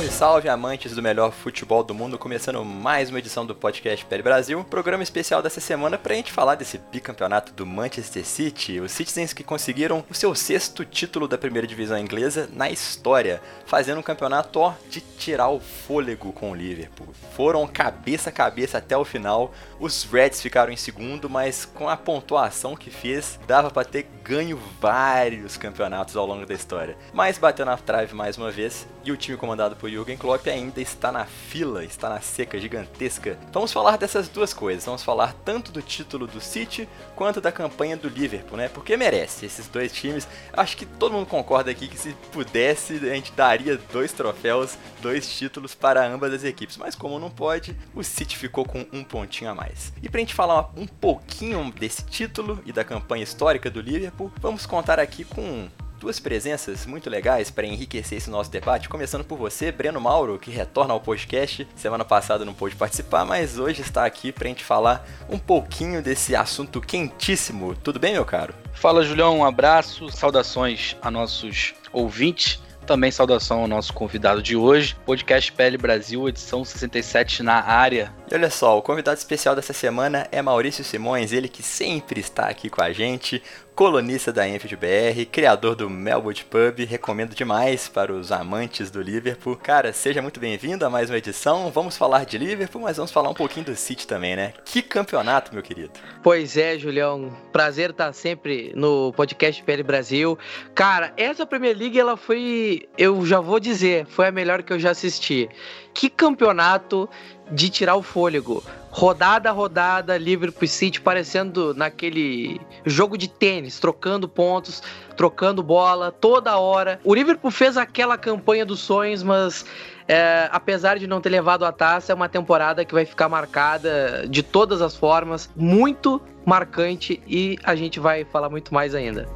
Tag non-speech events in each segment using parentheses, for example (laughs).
Salve, salve, amantes do melhor futebol do mundo, começando mais uma edição do podcast PL Brasil, programa especial dessa semana pra gente falar desse bicampeonato do Manchester City, os Citizens que conseguiram o seu sexto título da primeira divisão inglesa na história, fazendo um campeonato ó, de tirar o fôlego com o Liverpool. Foram cabeça a cabeça até o final, os Reds ficaram em segundo, mas com a pontuação que fez, dava pra ter ganho vários campeonatos ao longo da história. Mas bateu na trave mais uma vez, e o time comandado por Jürgen Klopp ainda está na fila, está na seca gigantesca. Vamos falar dessas duas coisas, vamos falar tanto do título do City quanto da campanha do Liverpool, né? Porque merece esses dois times. Acho que todo mundo concorda aqui que se pudesse a gente daria dois troféus, dois títulos para ambas as equipes, mas como não pode, o City ficou com um pontinho a mais. E pra gente falar um pouquinho desse título e da campanha histórica do Liverpool, vamos contar aqui com duas presenças muito legais para enriquecer esse nosso debate, começando por você, Breno Mauro, que retorna ao podcast. Semana passada não pôde participar, mas hoje está aqui para a gente falar um pouquinho desse assunto quentíssimo. Tudo bem, meu caro? Fala, Julião, um abraço, saudações a nossos ouvintes. Também saudação ao nosso convidado de hoje, podcast PL Brasil, edição 67 na área. E olha só, o convidado especial dessa semana é Maurício Simões, ele que sempre está aqui com a gente, colunista da Enfield BR, criador do Melwood Pub, recomendo demais para os amantes do Liverpool. Cara, seja muito bem-vindo a mais uma edição. Vamos falar de Liverpool, mas vamos falar um pouquinho do City também, né? Que campeonato, meu querido. Pois é, Julião. Prazer estar sempre no podcast PL Brasil. Cara, essa Premier League ela foi, eu já vou dizer, foi a melhor que eu já assisti. Que campeonato de tirar o fôlego. Rodada rodada, Liverpool City parecendo naquele jogo de tênis, trocando pontos, trocando bola toda hora. O Liverpool fez aquela campanha dos sonhos, mas é, apesar de não ter levado a taça, é uma temporada que vai ficar marcada de todas as formas, muito marcante e a gente vai falar muito mais ainda.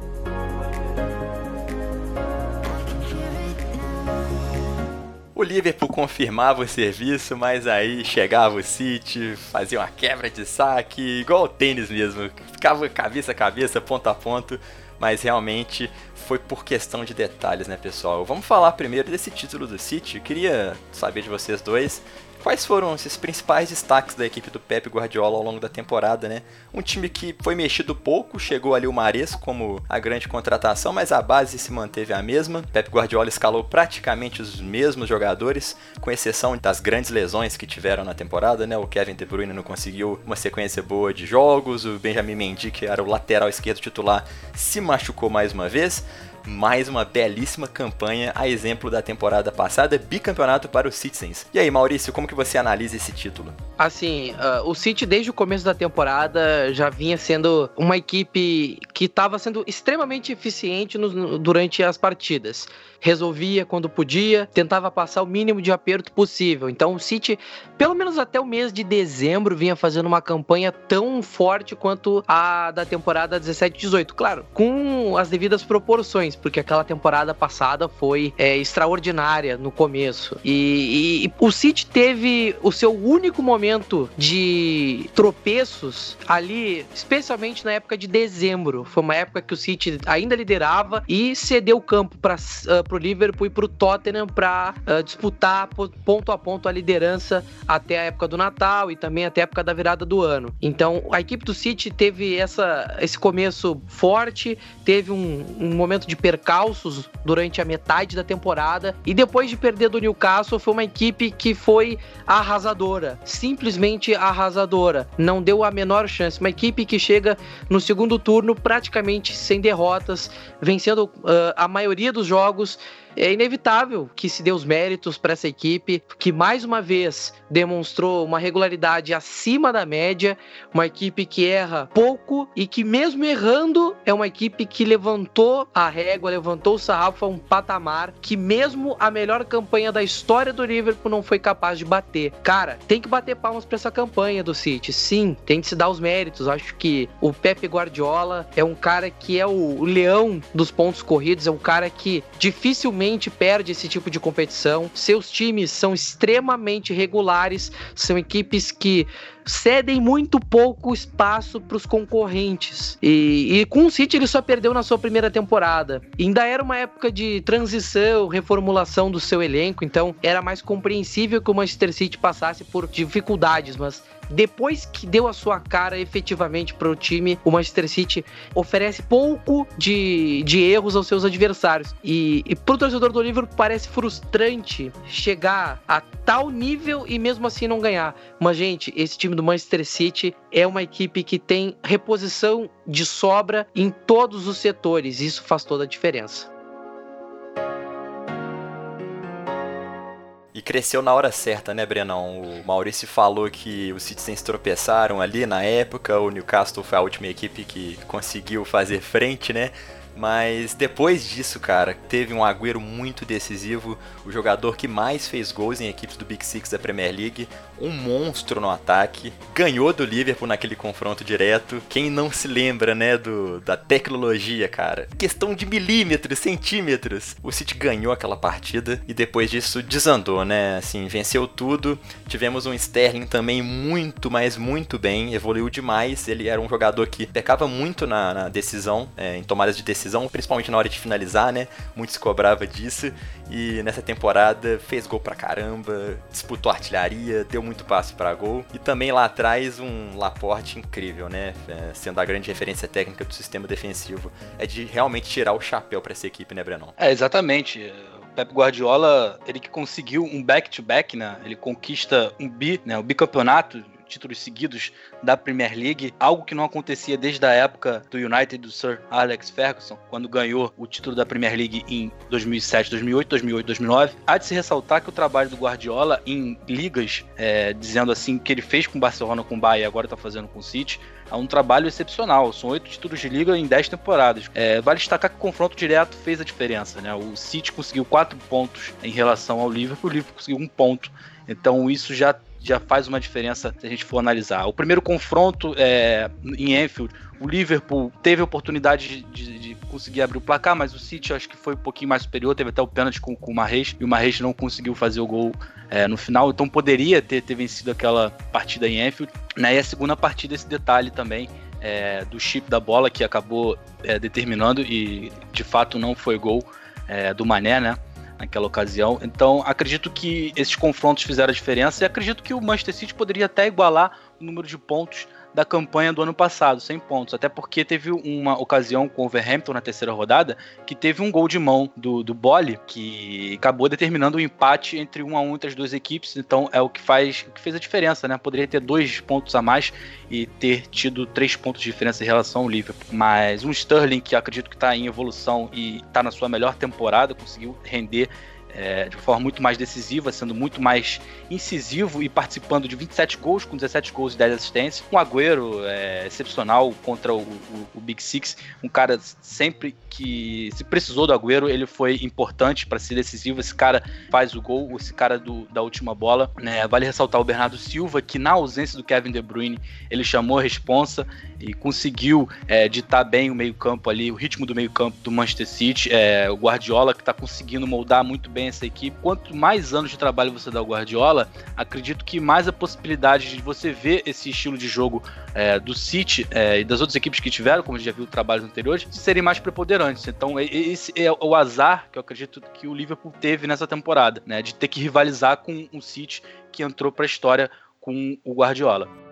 O Liverpool confirmava o serviço, mas aí chegava o City, fazia uma quebra de saque, igual o tênis mesmo, ficava cabeça a cabeça, ponto a ponto, mas realmente foi por questão de detalhes, né, pessoal? Vamos falar primeiro desse título do City. Queria saber de vocês dois quais foram esses principais destaques da equipe do Pep Guardiola ao longo da temporada, né? Um time que foi mexido pouco, chegou ali o Mares como a grande contratação, mas a base se manteve a mesma. Pep Guardiola escalou praticamente os mesmos jogadores, com exceção das grandes lesões que tiveram na temporada, né? O Kevin De Bruyne não conseguiu uma sequência boa de jogos, o Benjamin Mendy, que era o lateral esquerdo titular, se machucou mais uma vez mais uma belíssima campanha, a exemplo da temporada passada, bicampeonato para os Citizens. E aí, Maurício, como que você analisa esse título? Assim, uh, o City desde o começo da temporada já vinha sendo uma equipe que estava sendo extremamente eficiente no, durante as partidas. Resolvia quando podia, tentava passar o mínimo de aperto possível. Então o City, pelo menos até o mês de dezembro, vinha fazendo uma campanha tão forte quanto a da temporada 17-18. Claro, com as devidas proporções, porque aquela temporada passada foi é, extraordinária no começo. E, e, e o City teve o seu único momento de tropeços ali, especialmente na época de dezembro. Foi uma época que o City ainda liderava e cedeu o campo para uh, o Liverpool e para o Tottenham para uh, disputar ponto a ponto a liderança até a época do Natal e também até a época da virada do ano. Então a equipe do City teve essa, esse começo forte, teve um, um momento de percalços durante a metade da temporada e depois de perder do Newcastle foi uma equipe que foi arrasadora, simplesmente arrasadora, não deu a menor chance. Uma equipe que chega no segundo turno praticamente sem derrotas, vencendo uh, a maioria dos jogos é inevitável que se dê os méritos para essa equipe, que mais uma vez demonstrou uma regularidade acima da média, uma equipe que erra pouco e que mesmo errando é uma equipe que levantou a régua, levantou o sarrafo a um patamar que mesmo a melhor campanha da história do Liverpool não foi capaz de bater. Cara, tem que bater palmas para essa campanha do City. Sim, tem que se dar os méritos. Acho que o Pepe Guardiola é um cara que é o leão dos pontos corridos, é um cara que dificilmente perde esse tipo de competição. Seus times são extremamente regulares, são equipes que cedem muito pouco espaço para os concorrentes. E, e, com o City ele só perdeu na sua primeira temporada. E ainda era uma época de transição, reformulação do seu elenco, então era mais compreensível que o Manchester City passasse por dificuldades, mas depois que deu a sua cara efetivamente para o time, o Manchester City oferece pouco de, de erros aos seus adversários. E, e para o torcedor do Liverpool parece frustrante chegar a tal nível e mesmo assim não ganhar. Mas, gente, esse time do Manchester City é uma equipe que tem reposição de sobra em todos os setores. Isso faz toda a diferença. E cresceu na hora certa, né, Brenão? O Maurício falou que os Citizens tropeçaram ali na época, o Newcastle foi a última equipe que conseguiu fazer frente, né? Mas depois disso, cara, teve um Agüero muito decisivo, o jogador que mais fez gols em equipes do Big Six da Premier League, um monstro no ataque, ganhou do Liverpool naquele confronto direto. Quem não se lembra, né, do, da tecnologia, cara? Questão de milímetros, centímetros. O City ganhou aquela partida e depois disso desandou, né? Assim, venceu tudo. Tivemos um Sterling também muito, mas muito bem, evoluiu demais. Ele era um jogador que pecava muito na, na decisão, é, em tomadas de decisão, principalmente na hora de finalizar, né? Muito se cobrava disso. E nessa temporada fez gol pra caramba, disputou artilharia, deu muito passe para gol. E também lá atrás um Laporte incrível, né? É, sendo a grande referência técnica do sistema defensivo. É de realmente tirar o chapéu para essa equipe, né, Brenão? É, exatamente. Pep Guardiola, ele que conseguiu um back-to-back, -back, né? Ele conquista um bi, né? O bicampeonato títulos seguidos da Premier League, algo que não acontecia desde a época do United do Sir Alex Ferguson, quando ganhou o título da Premier League em 2007, 2008, 2008, 2009. Há de se ressaltar que o trabalho do Guardiola em ligas, é, dizendo assim, que ele fez com o Barcelona, com o e agora está fazendo com o City, é um trabalho excepcional. São oito títulos de liga em dez temporadas. É, vale destacar que o confronto direto fez a diferença. Né? O City conseguiu quatro pontos em relação ao Liverpool, o Liverpool conseguiu um ponto. Então isso já já faz uma diferença se a gente for analisar. O primeiro confronto é, em Anfield, o Liverpool teve a oportunidade de, de, de, conseguir abrir o placar, mas o City acho que foi um pouquinho mais superior, teve até o pênalti com, com o Marreis, e o Marreis não conseguiu fazer o gol é, no final, então poderia ter, ter vencido aquela partida em Anfield. Né? E a segunda partida, esse detalhe também, é, do chip da bola que acabou é, determinando e de fato não foi gol é, do Mané, né? Naquela ocasião. Então, acredito que esses confrontos fizeram a diferença e acredito que o Manchester City poderia até igualar o número de pontos da campanha do ano passado, 100 pontos. Até porque teve uma ocasião com o Overhampton na terceira rodada que teve um gol de mão do, do Bole que acabou determinando o um empate entre um a um entre as duas equipes. Então é o que faz o que fez a diferença, né? Poderia ter dois pontos a mais e ter tido três pontos de diferença em relação ao Liverpool. Mas um Sterling que acredito que está em evolução e está na sua melhor temporada, conseguiu render é, de forma muito mais decisiva, sendo muito mais incisivo e participando de 27 gols, com 17 gols e 10 assistências. Um Agüero é, excepcional contra o, o, o, Big Six, um cara sempre que se precisou do Agüero, ele foi importante para ser decisivo. Esse cara faz o gol, esse cara do, da última bola. Né? Vale ressaltar o Bernardo Silva, que na ausência do Kevin De Bruyne, ele chamou a responsa e conseguiu é, ditar bem o meio-campo ali, o ritmo do meio-campo do Manchester City. É, o Guardiola que está conseguindo moldar muito bem essa equipe. Quanto mais anos de trabalho você dá ao Guardiola, acredito que mais a possibilidade de você ver esse estilo de jogo é, do City é, e das outras equipes que tiveram, como a gente já viu trabalhos anteriores, de serem mais preponderantes. Então, esse é o azar que eu acredito que o Liverpool teve nessa temporada, né, de ter que rivalizar com o City que entrou para a história com o Guardiola.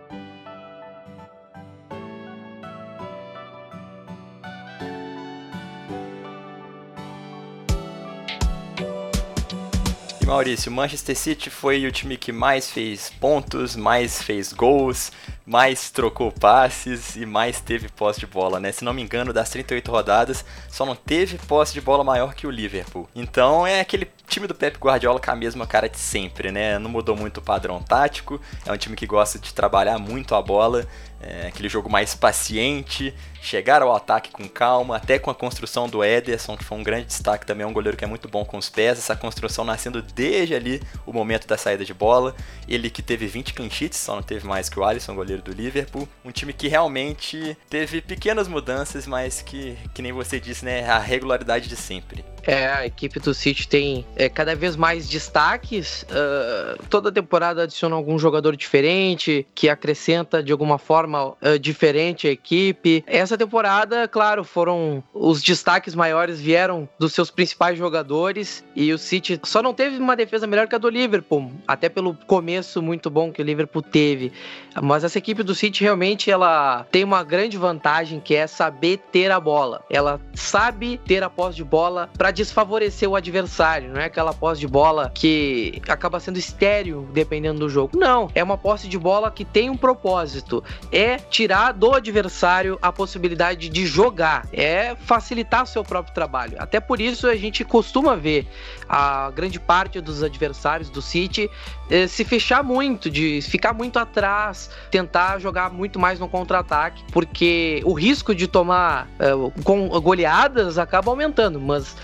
Maurício, o Manchester City foi o time que mais fez pontos, mais fez gols, mais trocou passes e mais teve posse de bola, né? Se não me engano, das 38 rodadas, só não teve posse de bola maior que o Liverpool. Então é aquele time do Pep Guardiola com a mesma cara de sempre, né? Não mudou muito o padrão tático, é um time que gosta de trabalhar muito a bola, é aquele jogo mais paciente, chegar ao ataque com calma, até com a construção do Ederson, que foi um grande destaque também, é um goleiro que é muito bom com os pés, essa construção nascendo desde ali o momento da saída de bola. Ele que teve 20 clean sheets, só não teve mais que o Alisson, goleiro do Liverpool. Um time que realmente teve pequenas mudanças, mas que, que nem você disse, né, a regularidade de sempre. É, a equipe do City tem é, cada vez mais destaques. Uh, toda temporada adiciona algum jogador diferente, que acrescenta de alguma forma uh, diferente a equipe. Essa temporada, claro, foram os destaques maiores vieram dos seus principais jogadores e o City só não teve uma defesa melhor que a do Liverpool, até pelo começo muito bom que o Liverpool teve. Mas essa equipe do City realmente ela tem uma grande vantagem que é saber ter a bola. Ela sabe ter a posse de bola para desfavorecer o adversário, não é aquela posse de bola que acaba sendo estéreo dependendo do jogo. Não, é uma posse de bola que tem um propósito, é tirar do adversário a possibilidade de jogar, é facilitar seu próprio trabalho. Até por isso a gente costuma ver a grande parte dos adversários do City eh, se fechar muito, de ficar muito atrás, tentar jogar muito mais no contra-ataque, porque o risco de tomar eh, com goleadas acaba aumentando, mas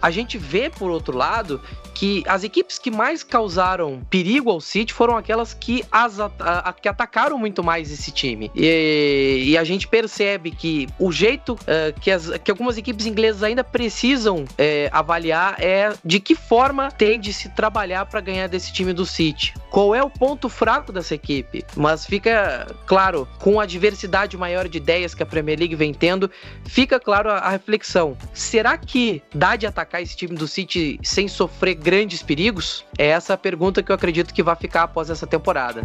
a gente vê, por outro lado, que as equipes que mais causaram perigo ao City foram aquelas que, as, a, a, que atacaram muito mais esse time. E, e a gente percebe que o jeito uh, que, as, que algumas equipes inglesas ainda precisam uh, avaliar é de que forma tem de se trabalhar para ganhar desse time do City. Qual é o ponto fraco dessa equipe? Mas fica claro, com a diversidade maior de ideias que a Premier League vem tendo, fica claro a, a reflexão. Será que dá de atacar esse time do City sem sofrer grandes perigos? É essa a pergunta que eu acredito que vai ficar após essa temporada.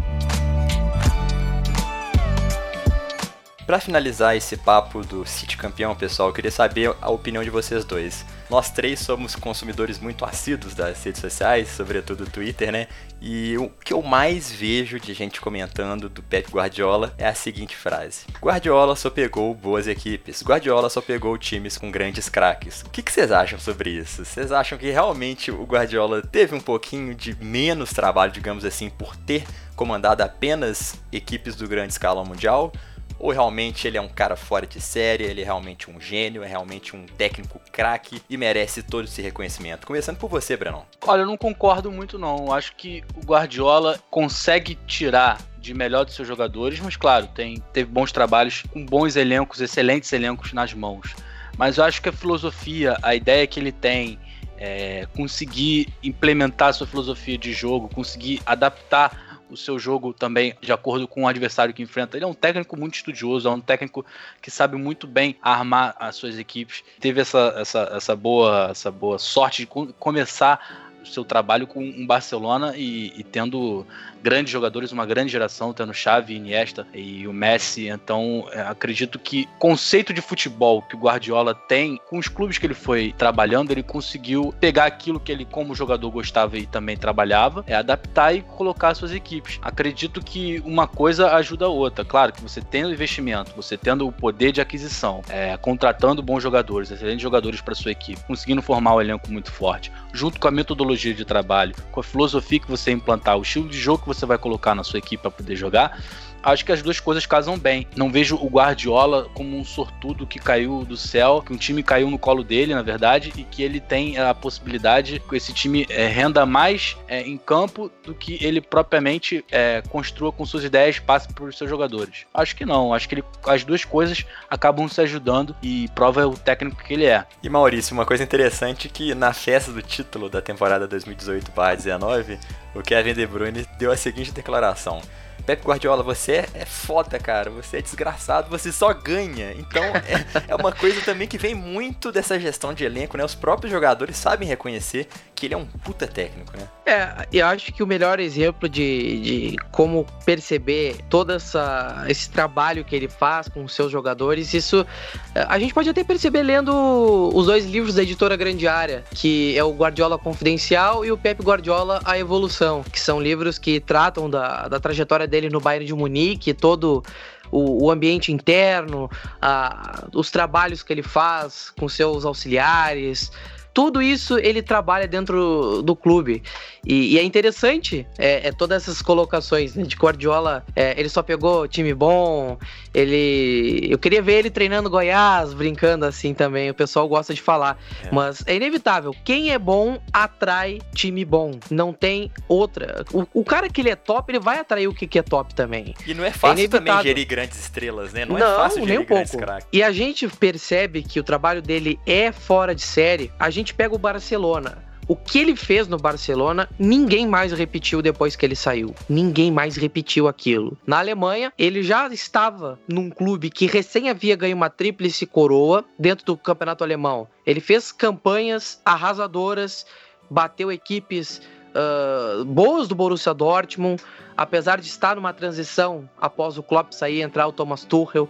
Para finalizar esse papo do City campeão, pessoal, eu queria saber a opinião de vocês dois. Nós três somos consumidores muito assíduos das redes sociais, sobretudo Twitter, né? E o que eu mais vejo de gente comentando do Pep Guardiola é a seguinte frase: Guardiola só pegou boas equipes, Guardiola só pegou times com grandes craques. O que, que vocês acham sobre isso? Vocês acham que realmente o Guardiola teve um pouquinho de menos trabalho, digamos assim, por ter comandado apenas equipes do grande escala mundial? Ou realmente ele é um cara fora de série, ele é realmente um gênio, é realmente um técnico craque e merece todo esse reconhecimento. Começando por você, Brenão. Olha, eu não concordo muito não. Eu acho que o Guardiola consegue tirar de melhor dos seus jogadores, mas claro, tem, teve bons trabalhos com bons elencos, excelentes elencos nas mãos. Mas eu acho que a filosofia, a ideia que ele tem, é, conseguir implementar a sua filosofia de jogo, conseguir adaptar o seu jogo também de acordo com o adversário que enfrenta. Ele é um técnico muito estudioso, é um técnico que sabe muito bem armar as suas equipes. Teve essa, essa, essa, boa, essa boa sorte de começar seu trabalho com um Barcelona e, e tendo grandes jogadores, uma grande geração, tendo Xavi, Iniesta e o Messi. Então, é, acredito que conceito de futebol que o Guardiola tem, com os clubes que ele foi trabalhando, ele conseguiu pegar aquilo que ele, como jogador, gostava e também trabalhava, é adaptar e colocar suas equipes. Acredito que uma coisa ajuda a outra. Claro que você tendo investimento, você tendo o poder de aquisição, é, contratando bons jogadores, excelentes jogadores para sua equipe, conseguindo formar um elenco muito forte, junto com a metodologia de trabalho, com a filosofia que você implantar, o estilo de jogo que você vai colocar na sua equipe para poder jogar, acho que as duas coisas casam bem. Não vejo o Guardiola como um sortudo que caiu do céu, que um time caiu no colo dele, na verdade, e que ele tem a possibilidade que esse time é, renda mais é, em campo do que ele propriamente é, construa com suas ideias passe para os seus jogadores. Acho que não. Acho que ele, as duas coisas acabam se ajudando e prova o técnico que ele é. E Maurício, uma coisa interessante que na festa do título da temporada 2018/19, o Kevin De Bruyne deu a seguinte declaração: Pep Guardiola, você é foda, cara. Você é desgraçado, você só ganha. Então é, é, uma coisa também que vem muito dessa gestão de elenco, né? Os próprios jogadores sabem reconhecer que ele é um puta técnico, né? É, eu acho que o melhor exemplo de, de como perceber todo essa, esse trabalho que ele faz com os seus jogadores, isso a gente pode até perceber lendo os dois livros da editora Grande Área, que é o Guardiola Confidencial e o Pep Guardiola A Evolução, que são livros que tratam da, da trajetória dele no Bayern de Munique, todo o, o ambiente interno, a, os trabalhos que ele faz com seus auxiliares, tudo isso ele trabalha dentro do clube. E, e é interessante é, é, todas essas colocações né, de Guardiola. É, ele só pegou time bom. Ele, eu queria ver ele treinando Goiás, brincando assim também. O pessoal gosta de falar, é. mas é inevitável. Quem é bom atrai time bom. Não tem outra. O, o cara que ele é top, ele vai atrair o que, que é top também. E não é fácil também gerir grandes estrelas, né? Não, é não é fácil gerir nem um pouco. E a gente percebe que o trabalho dele é fora de série. A gente pega o Barcelona o que ele fez no Barcelona, ninguém mais repetiu depois que ele saiu. Ninguém mais repetiu aquilo. Na Alemanha, ele já estava num clube que recém havia ganho uma tríplice coroa dentro do campeonato alemão. Ele fez campanhas arrasadoras, bateu equipes uh, boas do Borussia Dortmund, apesar de estar numa transição após o Klopp sair entrar o Thomas Tuchel.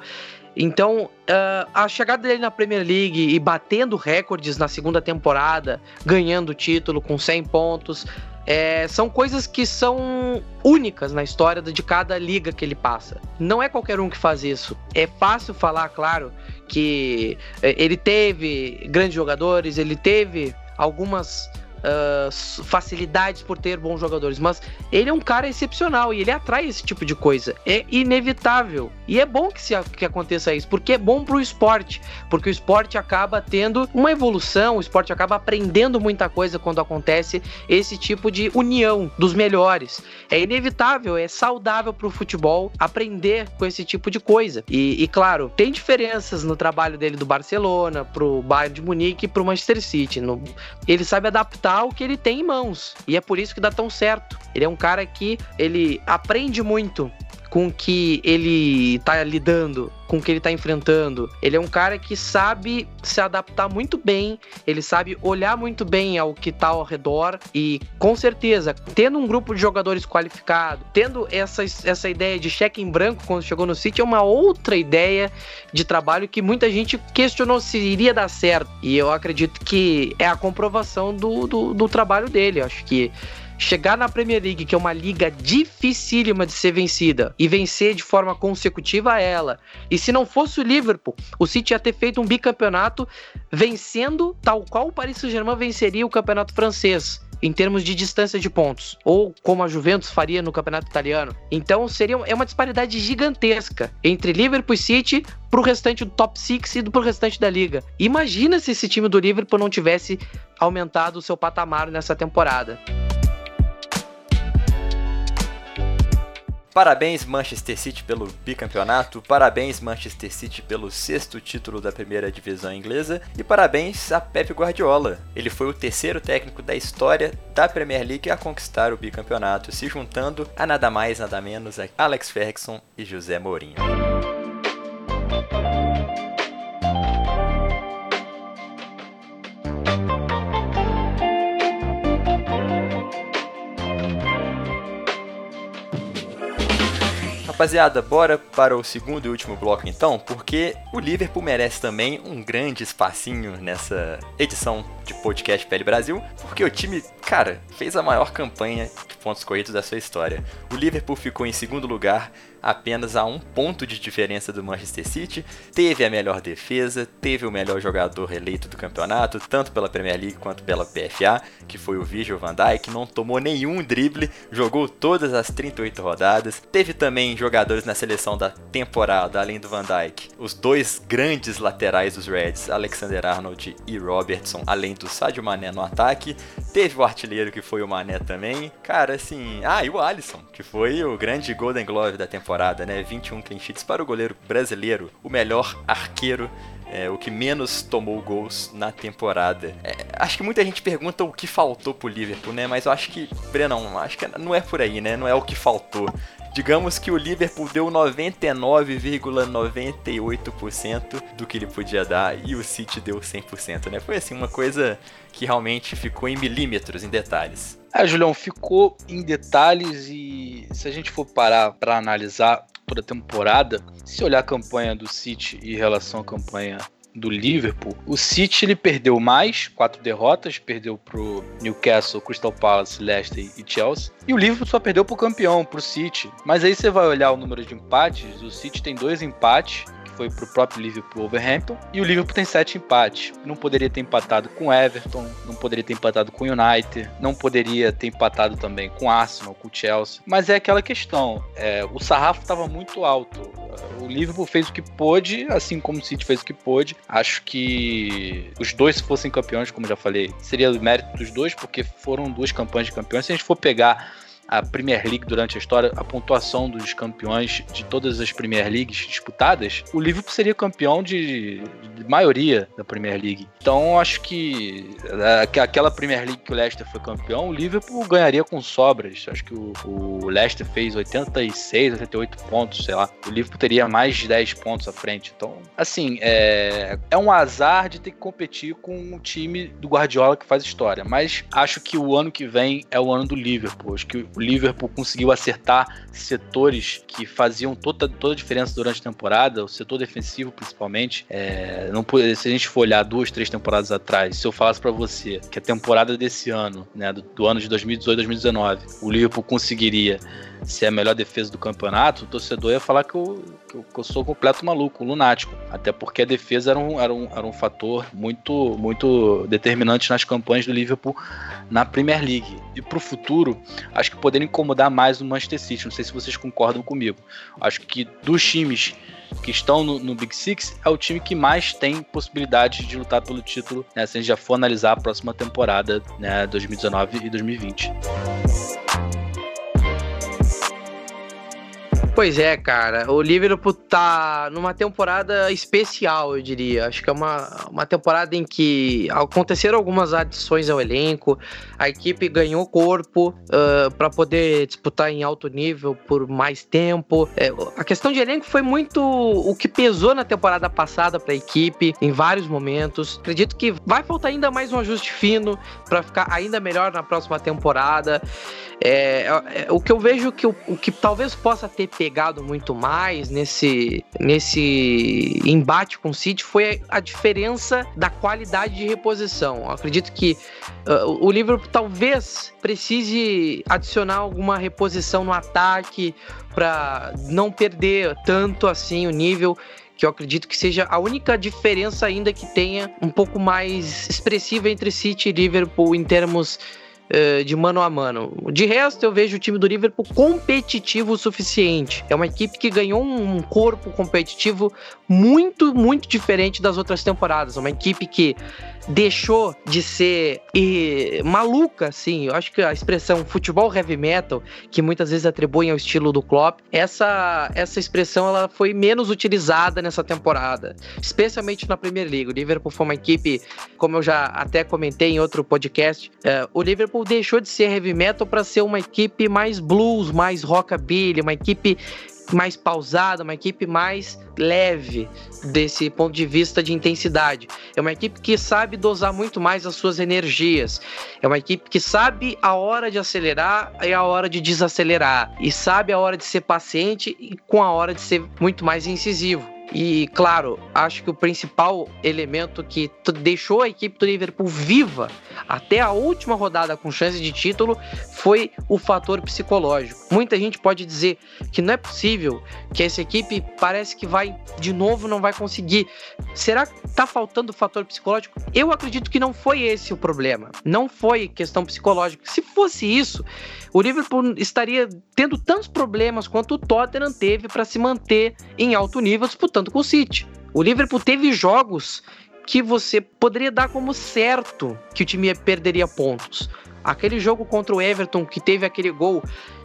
Então, uh, a chegada dele na Premier League e batendo recordes na segunda temporada, ganhando o título com 100 pontos, é, são coisas que são únicas na história de cada liga que ele passa. Não é qualquer um que faz isso. É fácil falar, claro, que é, ele teve grandes jogadores, ele teve algumas uh, facilidades por ter bons jogadores, mas ele é um cara excepcional e ele atrai esse tipo de coisa. É inevitável. E é bom que, se, que aconteça isso, porque é bom pro esporte, porque o esporte acaba tendo uma evolução, o esporte acaba aprendendo muita coisa quando acontece esse tipo de união dos melhores. É inevitável, é saudável pro futebol aprender com esse tipo de coisa. E, e claro, tem diferenças no trabalho dele do Barcelona, pro Bayern de Munique e pro Manchester City. No, ele sabe adaptar o que ele tem em mãos. E é por isso que dá tão certo. Ele é um cara que ele aprende muito com que ele tá lidando, com que ele tá enfrentando. Ele é um cara que sabe se adaptar muito bem, ele sabe olhar muito bem ao que tá ao redor e com certeza, tendo um grupo de jogadores qualificado, tendo essa, essa ideia de cheque em branco quando chegou no City é uma outra ideia de trabalho que muita gente questionou se iria dar certo. E eu acredito que é a comprovação do, do, do trabalho dele. Eu acho que chegar na Premier League, que é uma liga dificílima de ser vencida, e vencer de forma consecutiva ela. E se não fosse o Liverpool, o City ia ter feito um bicampeonato vencendo tal qual o Paris Saint-Germain venceria o campeonato francês em termos de distância de pontos, ou como a Juventus faria no campeonato italiano. Então seria é uma disparidade gigantesca entre Liverpool e City pro restante do top 6 e pro restante da liga. Imagina se esse time do Liverpool não tivesse aumentado o seu patamar nessa temporada. Parabéns Manchester City pelo bicampeonato, parabéns Manchester City pelo sexto título da primeira divisão inglesa e parabéns a Pep Guardiola. Ele foi o terceiro técnico da história da Premier League a conquistar o bicampeonato, se juntando a nada mais nada menos a Alex Ferguson e José Mourinho. Rapaziada, bora para o segundo e último bloco então, porque o Liverpool merece também um grande espacinho nessa edição de podcast PL Brasil, porque o time, cara, fez a maior campanha de pontos corridos da sua história. O Liverpool ficou em segundo lugar apenas a um ponto de diferença do Manchester City, teve a melhor defesa, teve o melhor jogador eleito do campeonato, tanto pela Premier League quanto pela PFA, que foi o Virgil van Dijk, não tomou nenhum drible, jogou todas as 38 rodadas, teve também jogadores na seleção da temporada, além do Van Dijk, os dois grandes laterais dos Reds, Alexander Arnold e Robertson, além do Sadio Mané no ataque, teve o artilheiro que foi o Mané também, cara, assim, ah, e o Alisson, que foi o grande Golden Glove da temporada né? 21 clean sheets para o goleiro brasileiro, o melhor arqueiro é, o que menos tomou gols na temporada. É, acho que muita gente pergunta o que faltou pro Liverpool, né? Mas eu acho que, Brenão, acho que não é por aí, né? Não é o que faltou. Digamos que o Liverpool deu 99,98% do que ele podia dar e o City deu 100%, né? Foi assim uma coisa que realmente ficou em milímetros, em detalhes. É, Julião, ficou em detalhes e se a gente for parar para analisar toda a temporada, se olhar a campanha do City em relação à campanha do Liverpool, o City ele perdeu mais, quatro derrotas, perdeu pro Newcastle, Crystal Palace, Leicester e Chelsea. E o Liverpool só perdeu pro campeão, pro City. Mas aí você vai olhar o número de empates, o City tem dois empates foi pro próprio Liverpool Overhampton. E o Liverpool tem sete empates. Não poderia ter empatado com Everton, não poderia ter empatado com o United, não poderia ter empatado também com Arsenal, com o Chelsea. Mas é aquela questão: é, o sarrafo estava muito alto. O Liverpool fez o que pôde, assim como o City fez o que pôde. Acho que os dois, se fossem campeões, como já falei, seria mérito dos dois, porque foram duas campanhas de campeões. Se a gente for pegar a Premier League durante a história, a pontuação dos campeões de todas as Premier Leagues disputadas, o Liverpool seria campeão de, de maioria da Premier League. Então acho que aquela Premier League que o Leicester foi campeão, o Liverpool ganharia com sobras. Acho que o, o Leicester fez 86, 88 pontos, sei lá. O Liverpool teria mais de 10 pontos à frente. Então, assim, é, é um azar de ter que competir com o time do Guardiola que faz história. Mas acho que o ano que vem é o ano do Liverpool. Acho que o Liverpool conseguiu acertar setores que faziam toda, toda a diferença durante a temporada, o setor defensivo principalmente. É, não, se a gente for olhar duas, três temporadas atrás, se eu falasse para você que a temporada desse ano, né, do, do ano de 2018, 2019, o Liverpool conseguiria ser a melhor defesa do campeonato, o torcedor ia falar que eu, que eu, eu sou completo maluco, lunático. Até porque a defesa era um, era um, era um fator muito, muito determinante nas campanhas do Liverpool na Premier League. E para o futuro, acho que poderia incomodar mais o Manchester City. Não sei se vocês concordam comigo. Acho que dos times que estão no, no, Big Six, é o time que mais tem possibilidade de lutar pelo título, né, se a gente já for analisar a próxima temporada, né, 2019 e 2020. Pois é, cara. O Liverpool tá numa temporada especial, eu diria. Acho que é uma, uma temporada em que aconteceram algumas adições ao elenco. A equipe ganhou corpo uh, para poder disputar em alto nível por mais tempo. É, a questão de elenco foi muito o que pesou na temporada passada para a equipe em vários momentos. Acredito que vai faltar ainda mais um ajuste fino para ficar ainda melhor na próxima temporada. É, é, o que eu vejo que o, o que talvez possa ter pegado muito mais nesse, nesse embate com o City foi a diferença da qualidade de reposição. Eu acredito que uh, o Liverpool talvez precise adicionar alguma reposição no ataque para não perder tanto assim o nível que eu acredito que seja a única diferença ainda que tenha um pouco mais expressiva entre City e Liverpool em termos eh, de mano a mano. De resto, eu vejo o time do Liverpool competitivo o suficiente. É uma equipe que ganhou um corpo competitivo muito, muito diferente das outras temporadas. Uma equipe que deixou de ser e, maluca, assim. Eu acho que a expressão futebol heavy metal, que muitas vezes atribuem ao estilo do Klopp, essa, essa expressão ela foi menos utilizada nessa temporada, especialmente na Premier League. O Liverpool foi uma equipe, como eu já até comentei em outro podcast, é, o Liverpool deixou de ser heavy metal para ser uma equipe mais blues, mais rockabilly, uma equipe mais pausada, uma equipe mais leve desse ponto de vista de intensidade. É uma equipe que sabe dosar muito mais as suas energias. É uma equipe que sabe a hora de acelerar e a hora de desacelerar. E sabe a hora de ser paciente e com a hora de ser muito mais incisivo. E, claro, acho que o principal elemento que deixou a equipe do Liverpool viva até a última rodada com chance de título foi o fator psicológico. Muita gente pode dizer que não é possível, que essa equipe parece que vai de novo, não vai conseguir. Será que tá faltando o fator psicológico? Eu acredito que não foi esse o problema. Não foi questão psicológica. Se fosse isso, o Liverpool estaria tendo tantos problemas quanto o Tottenham teve para se manter em alto nível disputando com o City. O Liverpool teve jogos que você poderia dar como certo que o time perderia pontos. Aquele jogo contra o Everton que teve aquele gol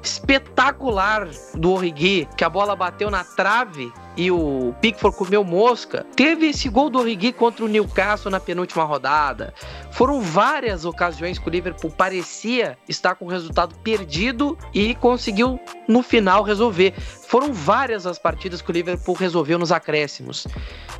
espetacular do Origi, que a bola bateu na trave e o Pickford comeu mosca. Teve esse gol do Origi contra o Newcastle na penúltima rodada. Foram várias ocasiões que o Liverpool parecia estar com o resultado perdido e conseguiu no final resolver. foram várias as partidas que o Liverpool resolveu nos acréscimos.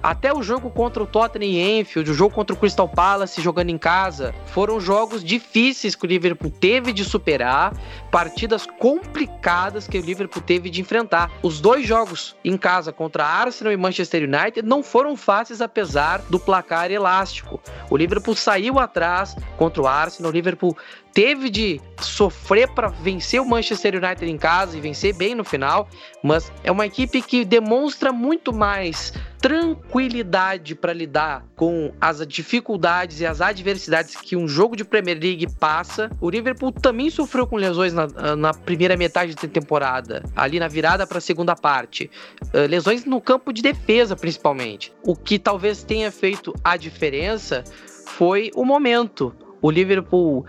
Até o jogo contra o Tottenham e Enfield, o jogo contra o Crystal Palace jogando em casa, foram jogos difíceis que o Liverpool teve de superar, partidas complicadas que o Liverpool teve de enfrentar. Os dois jogos em casa contra Arsenal e Manchester United não foram fáceis apesar do placar elástico. O Liverpool saiu atrás contra o Arsenal, o Liverpool teve de sofrer para vencer o Manchester United em casa e vencer bem no final, mas é uma equipe que demonstra muito mais tranquilidade para lidar com as dificuldades e as adversidades que um jogo de Premier League passa. O Liverpool também sofreu com lesões na, na primeira metade da temporada, ali na virada para a segunda parte. Uh, lesões no campo de defesa, principalmente. O que talvez tenha feito a diferença foi o momento. O Liverpool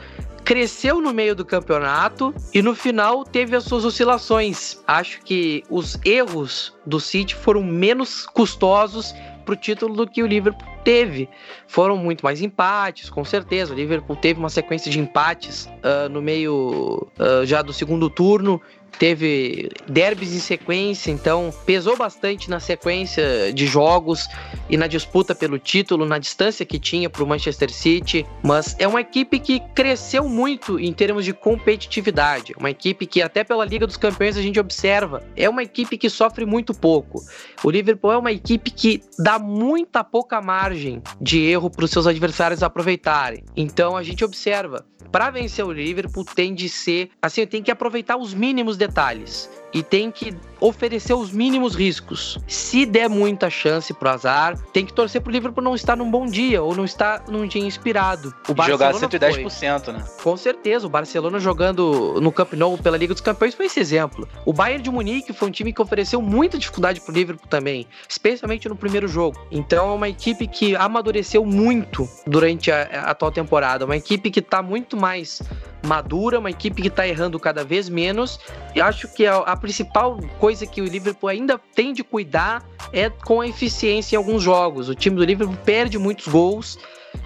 cresceu no meio do campeonato e no final teve as suas oscilações. Acho que os erros do City foram menos custosos para o título do que o Liverpool teve. Foram muito mais empates, com certeza. O Liverpool teve uma sequência de empates uh, no meio uh, já do segundo turno teve derbys em sequência, então pesou bastante na sequência de jogos e na disputa pelo título, na distância que tinha para o Manchester City. Mas é uma equipe que cresceu muito em termos de competitividade, uma equipe que até pela Liga dos Campeões a gente observa é uma equipe que sofre muito pouco. O Liverpool é uma equipe que dá muita pouca margem de erro para os seus adversários aproveitarem. Então a gente observa para vencer o Liverpool tem de ser, assim, tem que aproveitar os mínimos detalhes e tem que oferecer os mínimos riscos. Se der muita chance pro azar, tem que torcer pro Liverpool não estar num bom dia ou não estar num dia inspirado. O Barcelona Jogar 110%, foi. né? Com certeza, o Barcelona jogando no Camp Nou pela Liga dos Campeões foi esse exemplo. O Bayern de Munique foi um time que ofereceu muita dificuldade pro Liverpool também, especialmente no primeiro jogo. Então é uma equipe que amadureceu muito durante a, a atual temporada, uma equipe que tá muito mais madura, uma equipe que está errando cada vez menos. E acho que a, a, principal coisa que o Liverpool ainda tem de cuidar é com a eficiência em alguns jogos. O time do Liverpool perde muitos gols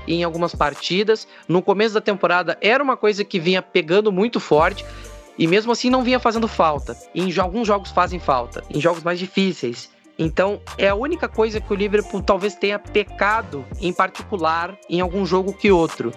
em algumas partidas. No começo da temporada era uma coisa que vinha pegando muito forte. E mesmo assim não vinha fazendo falta. em alguns jogos fazem falta, em jogos mais difíceis. Então, é a única coisa que o Liverpool talvez tenha pecado em particular em algum jogo que outro.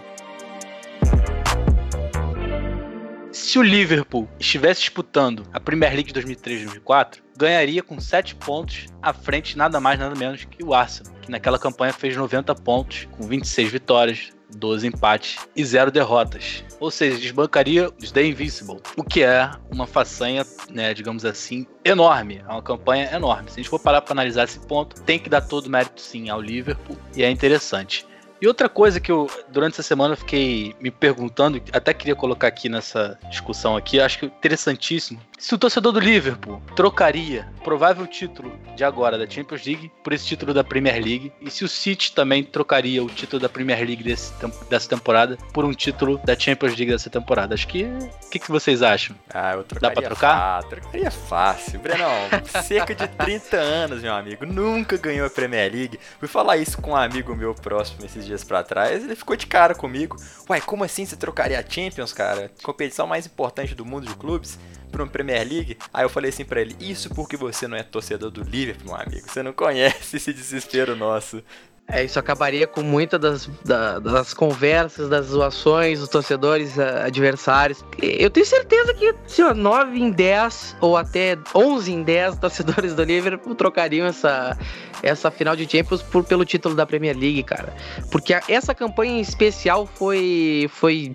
Se o Liverpool estivesse disputando a Premier League de 2003-2004, ganharia com 7 pontos à frente nada mais nada menos que o Arsenal, que naquela campanha fez 90 pontos com 26 vitórias, 12 empates e 0 derrotas. Ou seja, desbancaria os The Invincible, o que é uma façanha, né, digamos assim, enorme. É uma campanha enorme. Se a gente for parar para analisar esse ponto, tem que dar todo o mérito sim ao Liverpool e é interessante. E outra coisa que eu, durante essa semana, fiquei me perguntando, até queria colocar aqui nessa discussão aqui, acho que interessantíssimo. Se o torcedor do Liverpool trocaria o provável título de agora da Champions League por esse título da Premier League, e se o City também trocaria o título da Premier League desse, dessa temporada por um título da Champions League dessa temporada. Acho que. O que, que vocês acham? Ah, eu trocaria. Dá pra trocar? Ah, trocaria fácil. Brenão, (laughs) cerca de 30 anos, meu amigo. Nunca ganhou a Premier League. Fui falar isso com um amigo meu próximo esses dias dias para trás, ele ficou de cara comigo. Uai, como assim você trocaria a Champions, cara? Competição mais importante do mundo de clubes para uma Premier League? Aí eu falei assim para ele: Isso porque você não é torcedor do Liverpool, meu amigo. Você não conhece esse desespero nosso. É, isso acabaria com muitas das, da, das conversas, das zoações dos torcedores uh, adversários. Eu tenho certeza que se ó, 9 em 10 ou até 11 em 10 torcedores do Liverpool trocariam essa, essa final de Champions por, pelo título da Premier League, cara. Porque a, essa campanha em especial foi, foi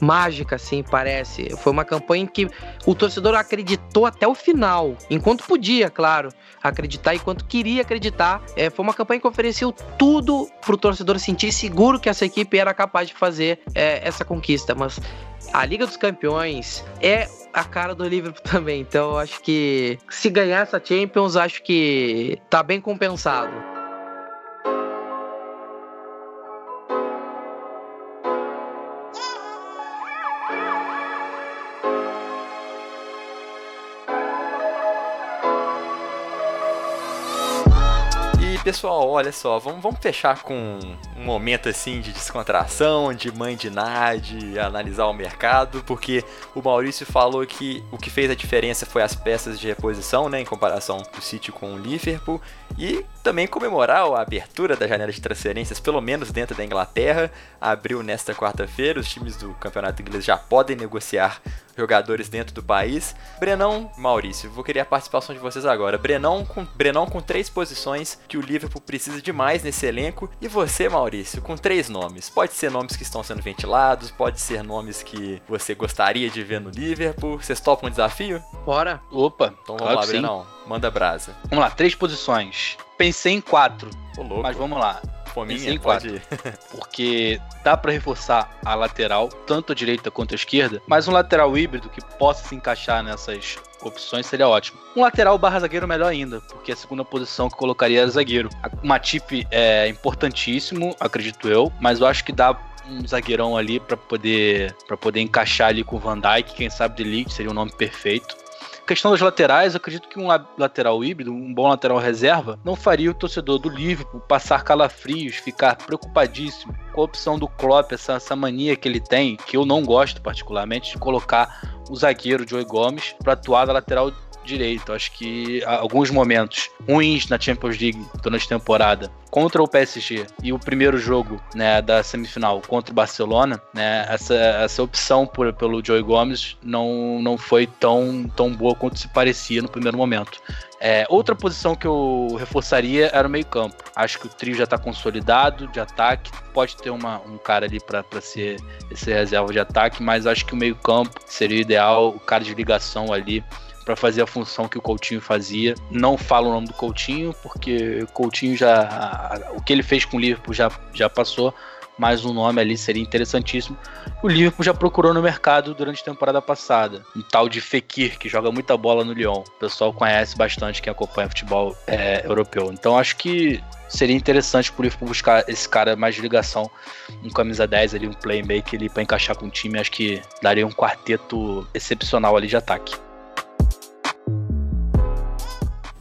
mágica, assim, parece. Foi uma campanha em que o torcedor acreditou até o final, enquanto podia, claro, acreditar, enquanto queria acreditar. É, foi uma campanha que ofereceu tudo pro torcedor sentir seguro que essa equipe era capaz de fazer é, essa conquista. Mas a Liga dos Campeões é a cara do Liverpool (laughs) também. Então eu acho que se ganhar essa Champions, acho que tá bem compensado. Pessoal, olha só, vamos, vamos fechar com um momento assim de descontração, de mãe de nada, de analisar o mercado, porque o Maurício falou que o que fez a diferença foi as peças de reposição, né, em comparação do City com o Liverpool, e também comemorar a abertura da janela de transferências, pelo menos dentro da Inglaterra. Abriu nesta quarta-feira, os times do campeonato inglês já podem negociar jogadores dentro do país. Brenão, Maurício, vou querer a participação de vocês agora. Brenão com, Brenão com três posições que o Liverpool precisa demais nesse elenco. E você, Maurício, com três nomes. Pode ser nomes que estão sendo ventilados, pode ser nomes que você gostaria de ver no Liverpool. Vocês topam o desafio? Bora. Opa, Então vamos claro lá, que sim. Brenão. Manda brasa. Vamos lá, três posições. Pensei em quatro, Ô, louco. mas vamos lá. Fominha, em pode ir. (laughs) porque dá pra reforçar a lateral, tanto a direita quanto a esquerda, mas um lateral híbrido que possa se encaixar nessas opções seria ótimo. Um lateral barra zagueiro melhor ainda, porque a segunda posição que colocaria era zagueiro. O Matip é importantíssimo, acredito eu, mas eu acho que dá um zagueirão ali pra poder para poder encaixar ali com o Van Dijk, quem sabe de Ligt seria o nome perfeito. Questão das laterais, eu acredito que um la- lateral híbrido, um bom lateral reserva, não faria o torcedor do Liverpool passar calafrios, ficar preocupadíssimo com a opção do Klopp, essa, essa mania que ele tem, que eu não gosto particularmente, de colocar o zagueiro Joey Gomes para atuar da lateral direito. Acho que alguns momentos ruins na Champions League durante a temporada contra o PSG e o primeiro jogo né, da semifinal contra o Barcelona, né, essa, essa opção por, pelo Joey Gomes não, não foi tão, tão boa quanto se parecia no primeiro momento. É, outra posição que eu reforçaria era o meio-campo. Acho que o trio já está consolidado de ataque. Pode ter uma, um cara ali para ser esse reserva de ataque, mas acho que o meio-campo seria o ideal, o cara de ligação ali para fazer a função que o Coutinho fazia. Não falo o nome do Coutinho, porque Coutinho já. O que ele fez com o Liverpool já, já passou, mas o nome ali seria interessantíssimo. O Liverpool já procurou no mercado durante a temporada passada. Um tal de Fekir, que joga muita bola no Lyon. O pessoal conhece bastante quem acompanha futebol é, europeu. Então acho que seria interessante pro Liverpool buscar esse cara mais de ligação, um camisa 10 ali, um playmaker ali para encaixar com o time. Acho que daria um quarteto excepcional ali de ataque.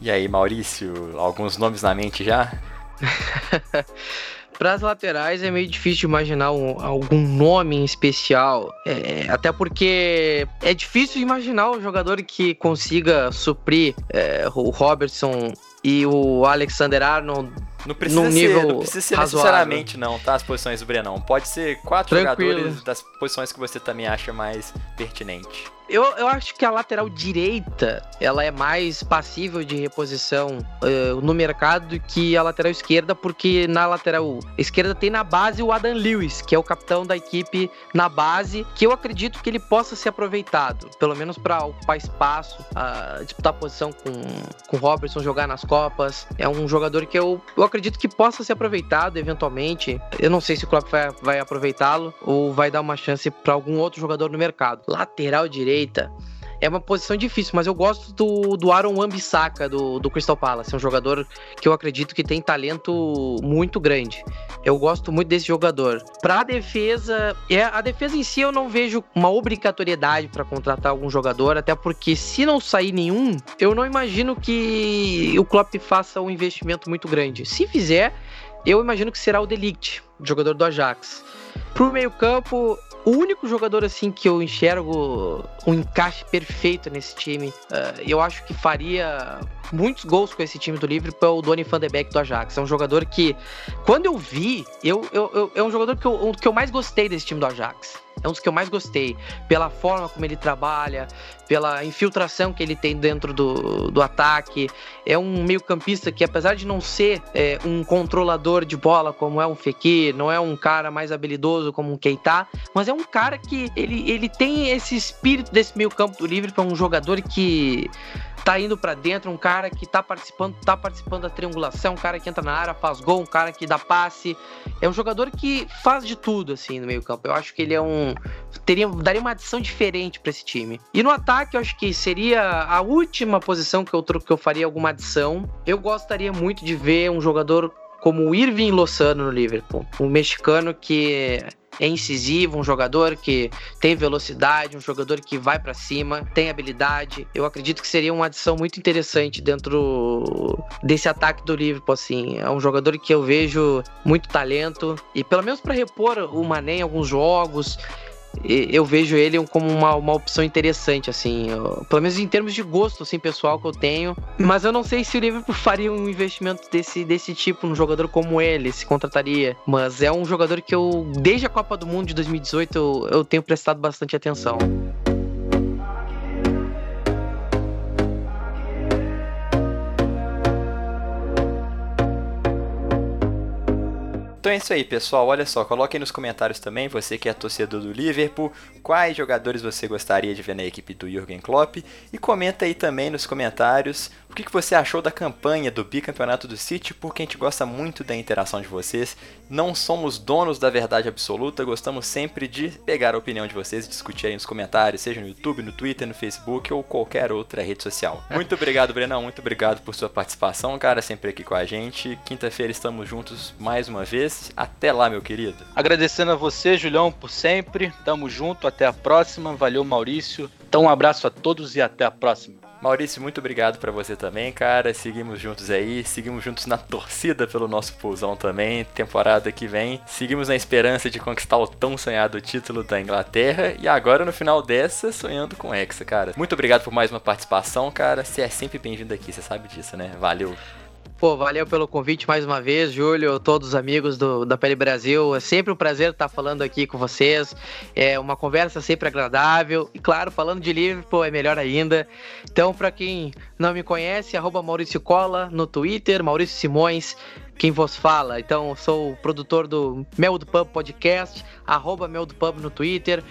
E aí, Maurício, alguns nomes na mente já? (laughs) Para as laterais é meio difícil imaginar um- algum nome em especial. É, até porque é difícil imaginar um jogador que consiga suprir é, o Robertson e o Alexander Arnold. Não precisa Num ser, nível não precisa ser razoável. necessariamente não, tá? As posições do Brenão. Pode ser quatro Tranquilo. jogadores das posições que você também acha mais pertinente. Eu, eu acho que a lateral direita ela é mais passível de reposição eh, no mercado do que a lateral esquerda, porque na lateral esquerda tem na base o Adam Lewis, que é o capitão da equipe na base, que eu acredito que ele possa ser aproveitado, pelo menos para ocupar espaço, ah, disputar posição com, com o Robertson, jogar nas Copas. É um jogador que eu, eu acredito que possa ser aproveitado eventualmente. Eu não sei se o Klopp vai, vai aproveitá-lo ou vai dar uma chance para algum outro jogador no mercado. Lateral direita é uma posição difícil, mas eu gosto do, do Aaron Wan-Bissaka do, do Crystal Palace. É um jogador que eu acredito que tem talento muito grande. Eu gosto muito desse jogador. Pra defesa, é, a defesa em si eu não vejo uma obrigatoriedade para contratar algum jogador, até porque se não sair nenhum, eu não imagino que o Klopp faça um investimento muito grande. Se fizer, eu imagino que será o Delict, jogador do Ajax. Pro meio-campo, o único jogador assim que eu enxergo um encaixe perfeito nesse time, eh, eu acho que faria muitos gols com esse time do Liverpool é o Donny van de Beek do Ajax. É um jogador que, quando eu vi, eu, eu, eu- é um jogador que eu, que eu mais gostei desse time do Ajax. É um dos que eu mais gostei. Pela forma como ele trabalha, pela infiltração que ele tem dentro do, do ataque. É um meio-campista que, apesar de não ser é, um controlador de bola como é um Fekir, não é um cara mais habilidoso como um Keita, mas é um cara que ele, ele tem esse espírito desse meio-campo do Liverpool, é um jogador que tá indo pra dentro, um cara que tá participando, tá participando da triangulação, um cara que entra na área, faz gol, um cara que dá passe. É um jogador que faz de tudo assim no meio-campo. Eu acho que ele é um teria daria uma adição diferente pra esse time. E no ataque, eu acho que seria a última posição que eu que eu faria alguma adição. Eu gostaria muito de ver um jogador como o Irving Lozano no Liverpool, um mexicano que é incisivo, um jogador que tem velocidade, um jogador que vai para cima, tem habilidade. Eu acredito que seria uma adição muito interessante dentro desse ataque do Liverpool, assim. É um jogador que eu vejo muito talento e pelo menos para repor o Mané em alguns jogos, eu vejo ele como uma, uma opção interessante, assim, eu, pelo menos em termos de gosto, assim, pessoal que eu tenho. Mas eu não sei se o Liverpool faria um investimento desse, desse tipo num jogador como ele, se contrataria. Mas é um jogador que eu, desde a Copa do Mundo de 2018, eu, eu tenho prestado bastante atenção. Então é isso aí, pessoal. Olha só, coloque aí nos comentários também, você que é torcedor do Liverpool, quais jogadores você gostaria de ver na equipe do Jürgen Klopp e comenta aí também nos comentários o que, você achou da campanha do bicampeonato do City, porque a gente gosta muito da interação de vocês. Não somos donos da verdade absoluta, gostamos sempre de pegar a opinião de vocês e discutir aí nos comentários, seja no YouTube, no Twitter, no Facebook ou qualquer outra rede social. Muito obrigado, Brenão, muito obrigado por sua participação, cara, sempre aqui com a gente. Quinta-feira estamos juntos mais uma vez. Até lá, meu querido. Agradecendo a você, Julião, por sempre. Tamo junto, até a próxima. Valeu, Maurício. Então, um abraço a todos e até a próxima. Maurício, muito obrigado para você também, cara. Seguimos juntos aí, seguimos juntos na torcida pelo nosso pulsão também. Temporada que vem, seguimos na esperança de conquistar o tão sonhado título da Inglaterra e agora no final dessa sonhando com Hexa, cara. Muito obrigado por mais uma participação, cara. Você é sempre bem-vindo aqui, você sabe disso, né? Valeu. Pô, valeu pelo convite mais uma vez, Júlio, todos os amigos do, da Pele Brasil. É sempre um prazer estar falando aqui com vocês. É uma conversa sempre agradável. E claro, falando de Liverpool é melhor ainda. Então, para quem não me conhece, arroba Maurício Cola no Twitter, Maurício Simões, quem vos fala. Então, sou produtor do Mel do Pub Podcast, arroba Mel do Pub no Twitter.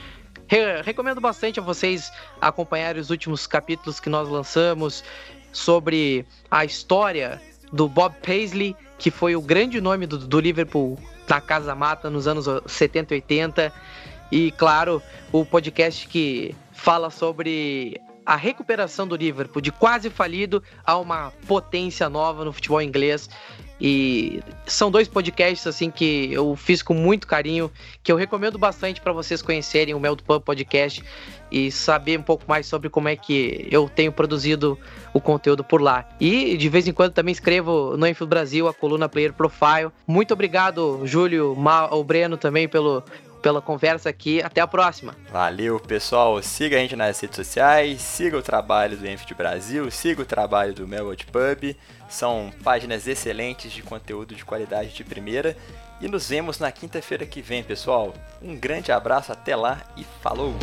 Re recomendo bastante a vocês acompanharem os últimos capítulos que nós lançamos sobre a história do Bob Paisley, que foi o grande nome do, do Liverpool na Casa Mata nos anos 70 e 80. E, claro, o podcast que fala sobre a recuperação do Liverpool de quase falido a uma potência nova no futebol inglês. E são dois podcasts assim que eu fiz com muito carinho, que eu recomendo bastante para vocês conhecerem o Mel do Pub Podcast e saber um pouco mais sobre como é que eu tenho produzido o conteúdo por lá. E de vez em quando também escrevo no Enfield Brasil a coluna Player Profile. Muito obrigado, Júlio, o Breno também pelo pela conversa aqui. Até a próxima. Valeu, pessoal. Siga a gente nas redes sociais, siga o trabalho do Enfield Brasil, siga o trabalho do Melwood Pub. São páginas excelentes de conteúdo de qualidade de primeira. E nos vemos na quinta-feira que vem, pessoal. Um grande abraço, até lá e falou!